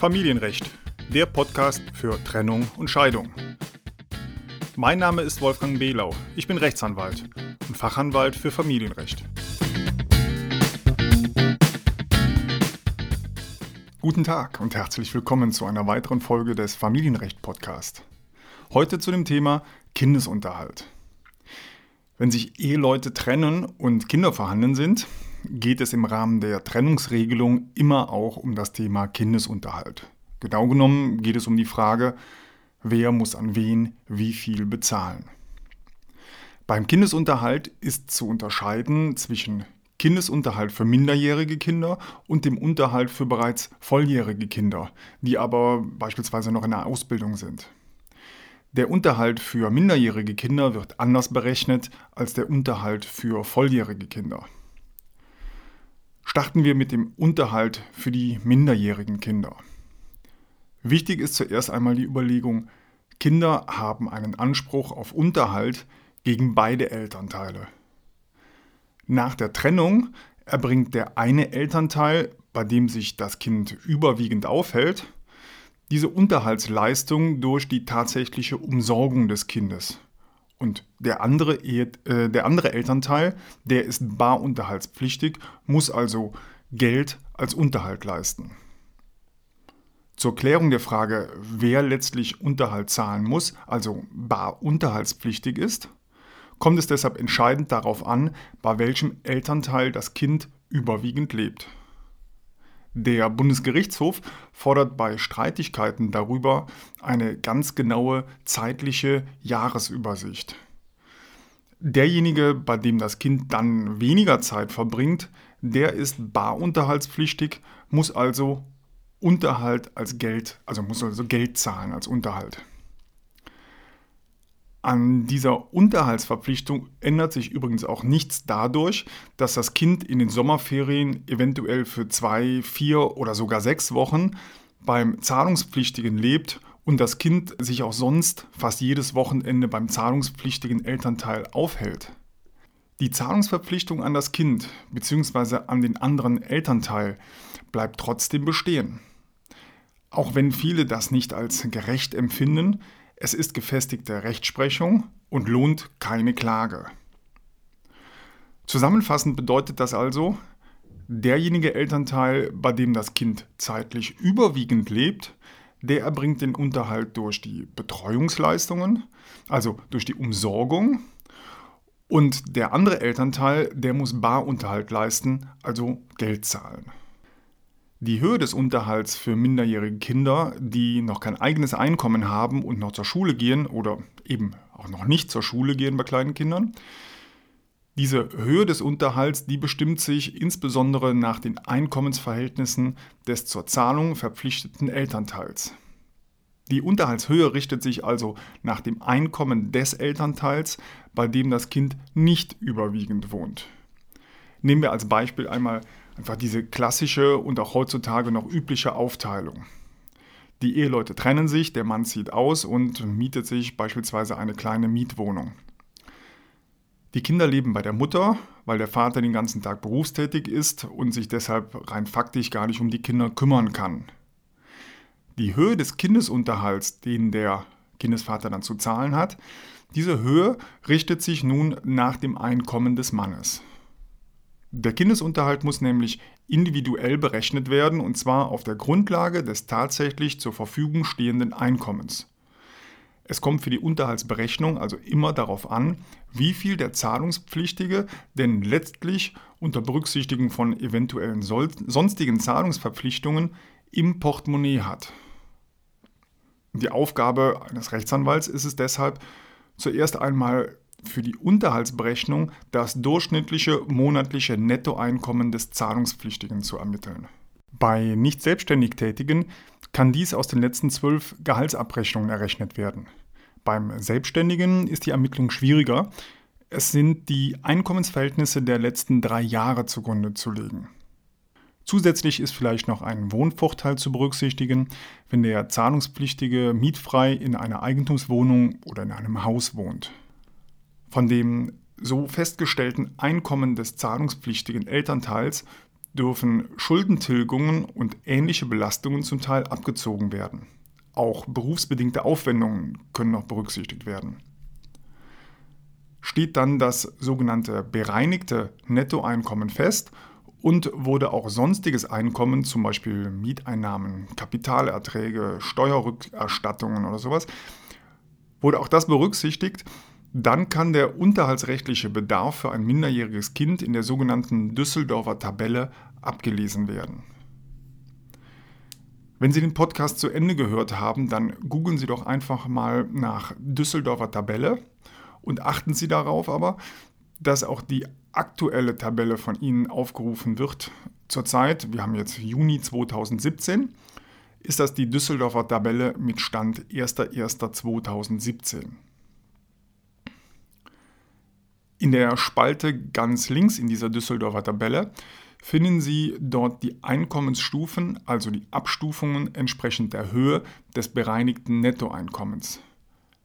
Familienrecht, der Podcast für Trennung und Scheidung. Mein Name ist Wolfgang Behlau. Ich bin Rechtsanwalt und Fachanwalt für Familienrecht. Guten Tag und herzlich willkommen zu einer weiteren Folge des Familienrecht Podcast. Heute zu dem Thema Kindesunterhalt. Wenn sich Eheleute trennen und Kinder vorhanden sind, geht es im Rahmen der Trennungsregelung immer auch um das Thema Kindesunterhalt. Genau genommen geht es um die Frage, wer muss an wen wie viel bezahlen. Beim Kindesunterhalt ist zu unterscheiden zwischen Kindesunterhalt für minderjährige Kinder und dem Unterhalt für bereits volljährige Kinder, die aber beispielsweise noch in der Ausbildung sind. Der Unterhalt für minderjährige Kinder wird anders berechnet als der Unterhalt für volljährige Kinder. Starten wir mit dem Unterhalt für die minderjährigen Kinder. Wichtig ist zuerst einmal die Überlegung, Kinder haben einen Anspruch auf Unterhalt gegen beide Elternteile. Nach der Trennung erbringt der eine Elternteil, bei dem sich das Kind überwiegend aufhält, diese Unterhaltsleistung durch die tatsächliche Umsorgung des Kindes. Und der andere, äh, der andere Elternteil, der ist barunterhaltspflichtig, muss also Geld als Unterhalt leisten. Zur Klärung der Frage, wer letztlich Unterhalt zahlen muss, also barunterhaltspflichtig ist, kommt es deshalb entscheidend darauf an, bei welchem Elternteil das Kind überwiegend lebt. Der Bundesgerichtshof fordert bei Streitigkeiten darüber eine ganz genaue zeitliche Jahresübersicht. Derjenige, bei dem das Kind dann weniger Zeit verbringt, der ist barunterhaltspflichtig, muss also Unterhalt als Geld, also muss also Geld zahlen als Unterhalt. An dieser Unterhaltsverpflichtung ändert sich übrigens auch nichts dadurch, dass das Kind in den Sommerferien eventuell für zwei, vier oder sogar sechs Wochen beim Zahlungspflichtigen lebt und das Kind sich auch sonst fast jedes Wochenende beim zahlungspflichtigen Elternteil aufhält. Die Zahlungsverpflichtung an das Kind bzw. an den anderen Elternteil bleibt trotzdem bestehen. Auch wenn viele das nicht als gerecht empfinden, es ist gefestigte Rechtsprechung und lohnt keine Klage. Zusammenfassend bedeutet das also, derjenige Elternteil, bei dem das Kind zeitlich überwiegend lebt, der erbringt den Unterhalt durch die Betreuungsleistungen, also durch die Umsorgung. Und der andere Elternteil, der muss Barunterhalt leisten, also Geld zahlen. Die Höhe des Unterhalts für minderjährige Kinder, die noch kein eigenes Einkommen haben und noch zur Schule gehen oder eben auch noch nicht zur Schule gehen bei kleinen Kindern, diese Höhe des Unterhalts, die bestimmt sich insbesondere nach den Einkommensverhältnissen des zur Zahlung verpflichteten Elternteils. Die Unterhaltshöhe richtet sich also nach dem Einkommen des Elternteils, bei dem das Kind nicht überwiegend wohnt. Nehmen wir als Beispiel einmal einfach diese klassische und auch heutzutage noch übliche Aufteilung. Die Eheleute trennen sich, der Mann zieht aus und mietet sich beispielsweise eine kleine Mietwohnung. Die Kinder leben bei der Mutter, weil der Vater den ganzen Tag berufstätig ist und sich deshalb rein faktisch gar nicht um die Kinder kümmern kann. Die Höhe des Kindesunterhalts, den der Kindesvater dann zu zahlen hat, diese Höhe richtet sich nun nach dem Einkommen des Mannes. Der Kindesunterhalt muss nämlich individuell berechnet werden und zwar auf der Grundlage des tatsächlich zur Verfügung stehenden Einkommens. Es kommt für die Unterhaltsberechnung also immer darauf an, wie viel der Zahlungspflichtige denn letztlich unter Berücksichtigung von eventuellen sonstigen Zahlungsverpflichtungen im Portemonnaie hat. Die Aufgabe eines Rechtsanwalts ist es deshalb, zuerst einmal für die Unterhaltsberechnung das durchschnittliche monatliche Nettoeinkommen des Zahlungspflichtigen zu ermitteln. Bei nicht selbstständig Tätigen kann dies aus den letzten zwölf Gehaltsabrechnungen errechnet werden. Beim Selbstständigen ist die Ermittlung schwieriger. Es sind die Einkommensverhältnisse der letzten drei Jahre zugrunde zu legen. Zusätzlich ist vielleicht noch ein Wohnvorteil zu berücksichtigen, wenn der Zahlungspflichtige mietfrei in einer Eigentumswohnung oder in einem Haus wohnt. Von dem so festgestellten Einkommen des zahlungspflichtigen Elternteils dürfen Schuldentilgungen und ähnliche Belastungen zum Teil abgezogen werden. Auch berufsbedingte Aufwendungen können noch berücksichtigt werden. Steht dann das sogenannte bereinigte Nettoeinkommen fest und wurde auch sonstiges Einkommen, zum Beispiel Mieteinnahmen, Kapitalerträge, Steuerrückerstattungen oder sowas, wurde auch das berücksichtigt, dann kann der unterhaltsrechtliche Bedarf für ein minderjähriges Kind in der sogenannten Düsseldorfer Tabelle abgelesen werden. Wenn Sie den Podcast zu Ende gehört haben, dann googeln Sie doch einfach mal nach Düsseldorfer Tabelle und achten Sie darauf aber, dass auch die aktuelle Tabelle von Ihnen aufgerufen wird. Zurzeit, wir haben jetzt Juni 2017, ist das die Düsseldorfer Tabelle mit Stand 1.1.2017. In der Spalte ganz links in dieser Düsseldorfer Tabelle finden Sie dort die Einkommensstufen, also die Abstufungen entsprechend der Höhe des bereinigten Nettoeinkommens.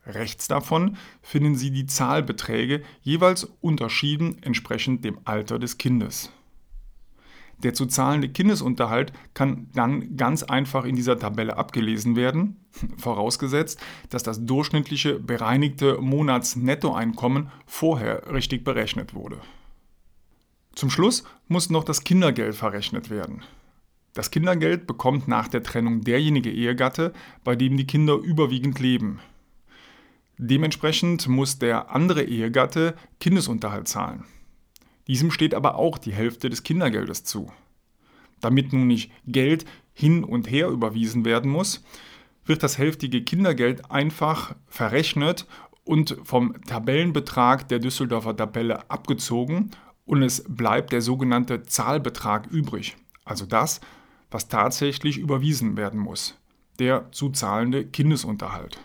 Rechts davon finden Sie die Zahlbeträge, jeweils unterschieden entsprechend dem Alter des Kindes. Der zu zahlende Kindesunterhalt kann dann ganz einfach in dieser Tabelle abgelesen werden, vorausgesetzt, dass das durchschnittliche bereinigte Monatsnettoeinkommen vorher richtig berechnet wurde. Zum Schluss muss noch das Kindergeld verrechnet werden. Das Kindergeld bekommt nach der Trennung derjenige Ehegatte, bei dem die Kinder überwiegend leben. Dementsprechend muss der andere Ehegatte Kindesunterhalt zahlen. Diesem steht aber auch die Hälfte des Kindergeldes zu. Damit nun nicht Geld hin und her überwiesen werden muss, wird das hälftige Kindergeld einfach verrechnet und vom Tabellenbetrag der Düsseldorfer Tabelle abgezogen und es bleibt der sogenannte Zahlbetrag übrig, also das, was tatsächlich überwiesen werden muss, der zu zahlende Kindesunterhalt.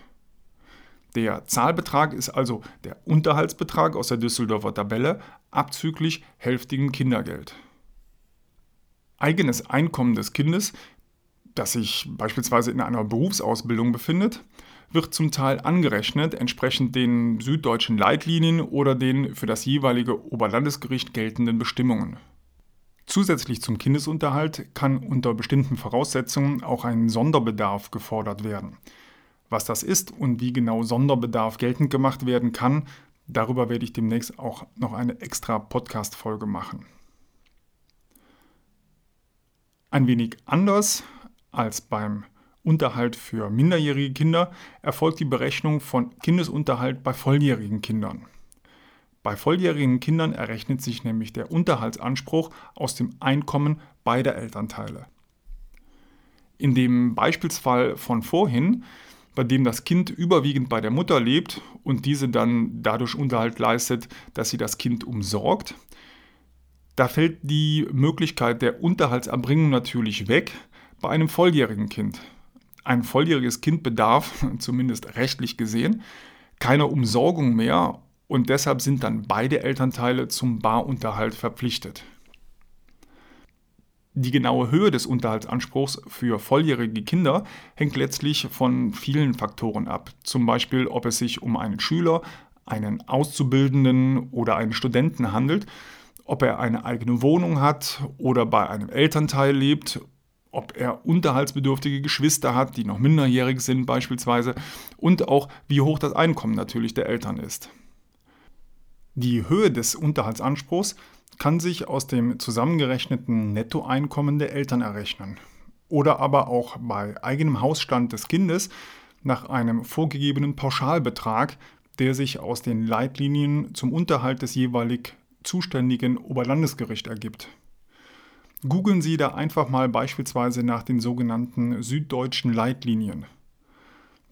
Der Zahlbetrag ist also der Unterhaltsbetrag aus der Düsseldorfer Tabelle abzüglich hälftigen Kindergeld. Eigenes Einkommen des Kindes, das sich beispielsweise in einer Berufsausbildung befindet, wird zum Teil angerechnet, entsprechend den süddeutschen Leitlinien oder den für das jeweilige Oberlandesgericht geltenden Bestimmungen. Zusätzlich zum Kindesunterhalt kann unter bestimmten Voraussetzungen auch ein Sonderbedarf gefordert werden. Was das ist und wie genau Sonderbedarf geltend gemacht werden kann, darüber werde ich demnächst auch noch eine extra Podcast-Folge machen. Ein wenig anders als beim Unterhalt für minderjährige Kinder erfolgt die Berechnung von Kindesunterhalt bei volljährigen Kindern. Bei volljährigen Kindern errechnet sich nämlich der Unterhaltsanspruch aus dem Einkommen beider Elternteile. In dem Beispielsfall von vorhin bei dem das Kind überwiegend bei der Mutter lebt und diese dann dadurch Unterhalt leistet, dass sie das Kind umsorgt. Da fällt die Möglichkeit der Unterhaltserbringung natürlich weg bei einem volljährigen Kind. Ein volljähriges Kind bedarf, zumindest rechtlich gesehen, keiner Umsorgung mehr und deshalb sind dann beide Elternteile zum Barunterhalt verpflichtet. Die genaue Höhe des Unterhaltsanspruchs für volljährige Kinder hängt letztlich von vielen Faktoren ab. Zum Beispiel, ob es sich um einen Schüler, einen Auszubildenden oder einen Studenten handelt, ob er eine eigene Wohnung hat oder bei einem Elternteil lebt, ob er unterhaltsbedürftige Geschwister hat, die noch minderjährig sind beispielsweise und auch wie hoch das Einkommen natürlich der Eltern ist. Die Höhe des Unterhaltsanspruchs kann sich aus dem zusammengerechneten Nettoeinkommen der Eltern errechnen oder aber auch bei eigenem Hausstand des Kindes nach einem vorgegebenen Pauschalbetrag, der sich aus den Leitlinien zum Unterhalt des jeweilig zuständigen Oberlandesgericht ergibt. Googeln Sie da einfach mal beispielsweise nach den sogenannten süddeutschen Leitlinien.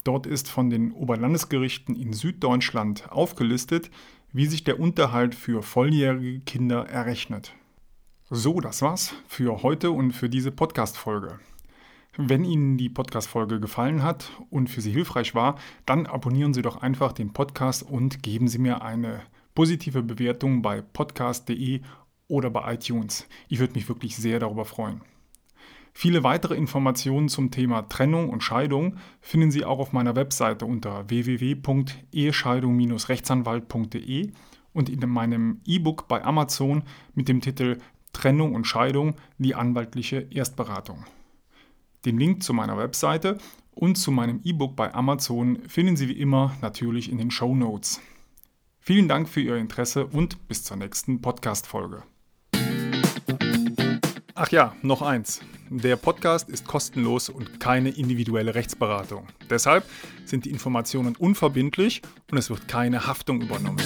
Dort ist von den Oberlandesgerichten in Süddeutschland aufgelistet, wie sich der Unterhalt für volljährige Kinder errechnet. So, das war's für heute und für diese Podcast-Folge. Wenn Ihnen die Podcast-Folge gefallen hat und für Sie hilfreich war, dann abonnieren Sie doch einfach den Podcast und geben Sie mir eine positive Bewertung bei podcast.de oder bei iTunes. Ich würde mich wirklich sehr darüber freuen. Viele weitere Informationen zum Thema Trennung und Scheidung finden Sie auch auf meiner Webseite unter www.ehescheidung-rechtsanwalt.de und in meinem E-Book bei Amazon mit dem Titel Trennung und Scheidung, die anwaltliche Erstberatung. Den Link zu meiner Webseite und zu meinem E-Book bei Amazon finden Sie wie immer natürlich in den Show Notes. Vielen Dank für Ihr Interesse und bis zur nächsten Podcast-Folge. Ach ja, noch eins. Der Podcast ist kostenlos und keine individuelle Rechtsberatung. Deshalb sind die Informationen unverbindlich und es wird keine Haftung übernommen.